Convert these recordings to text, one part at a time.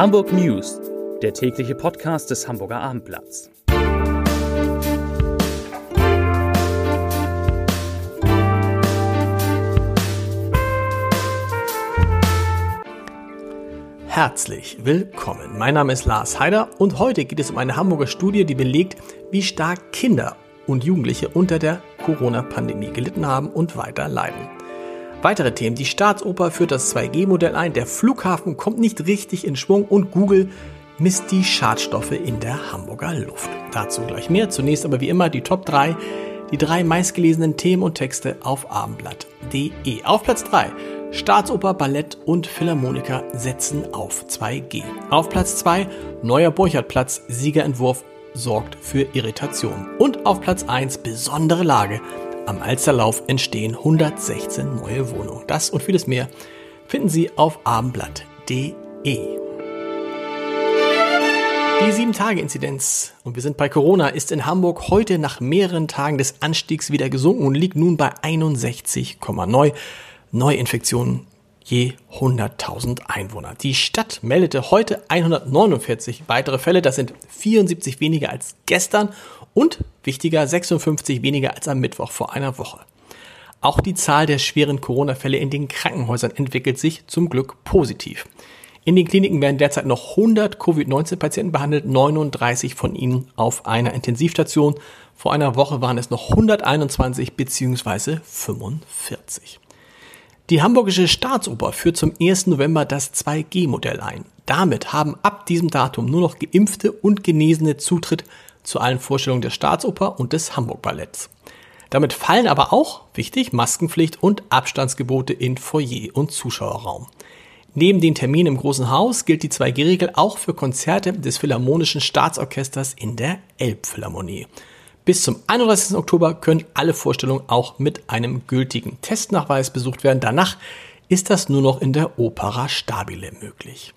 Hamburg News, der tägliche Podcast des Hamburger Abendblatts. Herzlich willkommen. Mein Name ist Lars Heider und heute geht es um eine Hamburger Studie, die belegt, wie stark Kinder und Jugendliche unter der Corona-Pandemie gelitten haben und weiter leiden. Weitere Themen. Die Staatsoper führt das 2G-Modell ein, der Flughafen kommt nicht richtig in Schwung und Google misst die Schadstoffe in der Hamburger Luft. Dazu gleich mehr. Zunächst aber wie immer die Top 3, die drei meistgelesenen Themen und Texte auf abendblatt.de. Auf Platz 3 Staatsoper, Ballett und Philharmoniker setzen auf 2G. Auf Platz 2 neuer Burchardplatz, Siegerentwurf sorgt für Irritation. Und auf Platz 1 besondere Lage. Am Alsterlauf entstehen 116 neue Wohnungen. Das und vieles mehr finden Sie auf abendblatt.de. Die 7-Tage-Inzidenz, und wir sind bei Corona, ist in Hamburg heute nach mehreren Tagen des Anstiegs wieder gesunken und liegt nun bei 61,9 Neuinfektionen je 100.000 Einwohner. Die Stadt meldete heute 149 weitere Fälle, das sind 74 weniger als gestern und wichtiger 56 weniger als am Mittwoch vor einer Woche. Auch die Zahl der schweren Corona-Fälle in den Krankenhäusern entwickelt sich zum Glück positiv. In den Kliniken werden derzeit noch 100 Covid-19-Patienten behandelt, 39 von ihnen auf einer Intensivstation. Vor einer Woche waren es noch 121 bzw. 45. Die Hamburgische Staatsoper führt zum 1. November das 2G-Modell ein. Damit haben ab diesem Datum nur noch Geimpfte und Genesene Zutritt zu allen Vorstellungen der Staatsoper und des Hamburg Balletts. Damit fallen aber auch, wichtig, Maskenpflicht und Abstandsgebote in Foyer und Zuschauerraum. Neben den Terminen im Großen Haus gilt die 2G-Regel auch für Konzerte des Philharmonischen Staatsorchesters in der Elbphilharmonie. Bis zum 31. Oktober können alle Vorstellungen auch mit einem gültigen Testnachweis besucht werden. Danach ist das nur noch in der Opera Stabile möglich.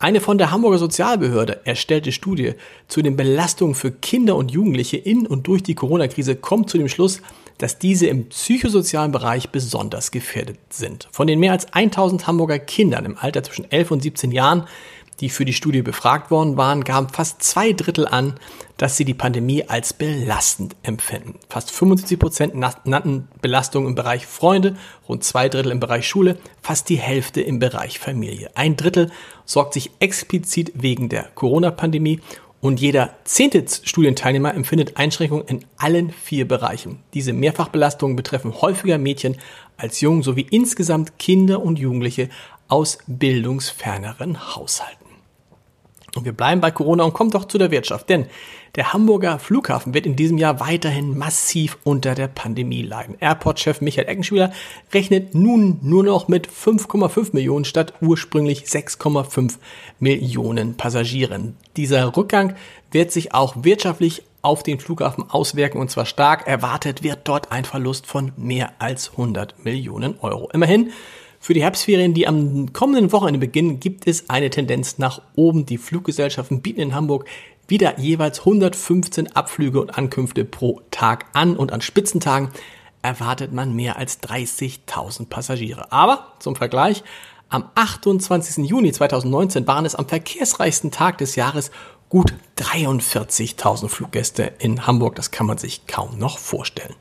Eine von der Hamburger Sozialbehörde erstellte Studie zu den Belastungen für Kinder und Jugendliche in und durch die Corona-Krise kommt zu dem Schluss, dass diese im psychosozialen Bereich besonders gefährdet sind. Von den mehr als 1000 Hamburger Kindern im Alter zwischen 11 und 17 Jahren die für die Studie befragt worden waren, gaben fast zwei Drittel an, dass sie die Pandemie als belastend empfinden. Fast 75 Prozent nannten Belastung im Bereich Freunde, rund zwei Drittel im Bereich Schule, fast die Hälfte im Bereich Familie. Ein Drittel sorgt sich explizit wegen der Corona-Pandemie und jeder zehnte Studienteilnehmer empfindet Einschränkungen in allen vier Bereichen. Diese Mehrfachbelastungen betreffen häufiger Mädchen als Jungen sowie insgesamt Kinder und Jugendliche aus bildungsferneren Haushalten. Und wir bleiben bei Corona und kommen doch zu der Wirtschaft, denn der Hamburger Flughafen wird in diesem Jahr weiterhin massiv unter der Pandemie leiden. Airport-Chef Michael Eckenspieler rechnet nun nur noch mit 5,5 Millionen statt ursprünglich 6,5 Millionen Passagieren. Dieser Rückgang wird sich auch wirtschaftlich auf den Flughafen auswirken und zwar stark. Erwartet wird dort ein Verlust von mehr als 100 Millionen Euro. Immerhin für die Herbstferien, die am kommenden Wochenende beginnen, gibt es eine Tendenz nach oben. Die Fluggesellschaften bieten in Hamburg wieder jeweils 115 Abflüge und Ankünfte pro Tag an und an Spitzentagen erwartet man mehr als 30.000 Passagiere. Aber zum Vergleich, am 28. Juni 2019 waren es am verkehrsreichsten Tag des Jahres gut 43.000 Fluggäste in Hamburg. Das kann man sich kaum noch vorstellen.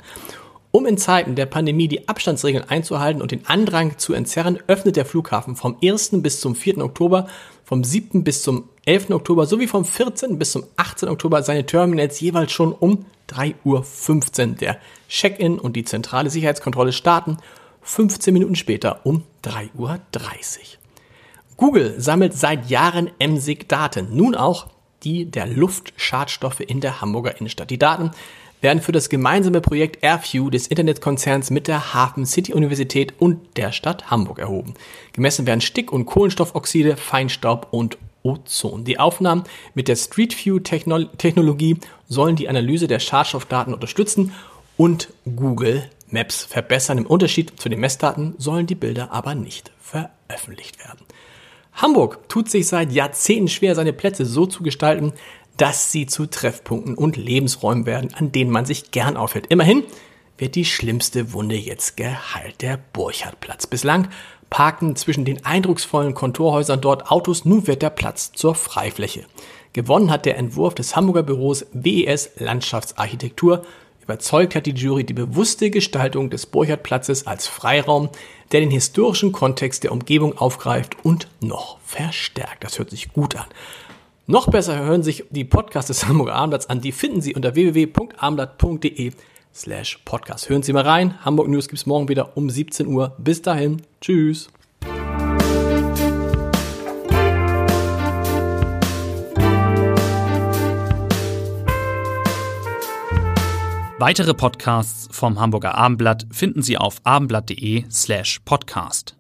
Um in Zeiten der Pandemie die Abstandsregeln einzuhalten und den Andrang zu entzerren, öffnet der Flughafen vom 1. bis zum 4. Oktober, vom 7. bis zum 11. Oktober sowie vom 14. bis zum 18. Oktober seine Terminals jeweils schon um 3.15 Uhr. Der Check-in und die zentrale Sicherheitskontrolle starten 15 Minuten später um 3.30 Uhr. Google sammelt seit Jahren Emsig-Daten, nun auch die der Luftschadstoffe in der Hamburger Innenstadt. Die Daten werden für das gemeinsame Projekt AirView des Internetkonzerns mit der Hafen City Universität und der Stadt Hamburg erhoben. Gemessen werden Stick- und Kohlenstoffoxide, Feinstaub und Ozon. Die Aufnahmen mit der Street View Technologie sollen die Analyse der Schadstoffdaten unterstützen und Google Maps verbessern. Im Unterschied zu den Messdaten sollen die Bilder aber nicht veröffentlicht werden. Hamburg tut sich seit Jahrzehnten schwer, seine Plätze so zu gestalten, dass sie zu Treffpunkten und Lebensräumen werden, an denen man sich gern aufhält. Immerhin wird die schlimmste Wunde jetzt geheilt, der Burchardplatz. Bislang parkten zwischen den eindrucksvollen Kontorhäusern dort Autos, nun wird der Platz zur Freifläche. Gewonnen hat der Entwurf des Hamburger Büros WES Landschaftsarchitektur. Überzeugt hat die Jury die bewusste Gestaltung des Burchardplatzes als Freiraum, der den historischen Kontext der Umgebung aufgreift und noch verstärkt. Das hört sich gut an. Noch besser hören sich die Podcasts des Hamburger Abendblatts an. Die finden Sie unter www.abendblatt.de slash podcast. Hören Sie mal rein. Hamburg News gibt es morgen wieder um 17 Uhr. Bis dahin. Tschüss. Weitere Podcasts vom Hamburger Abendblatt finden Sie auf abendblatt.de slash podcast.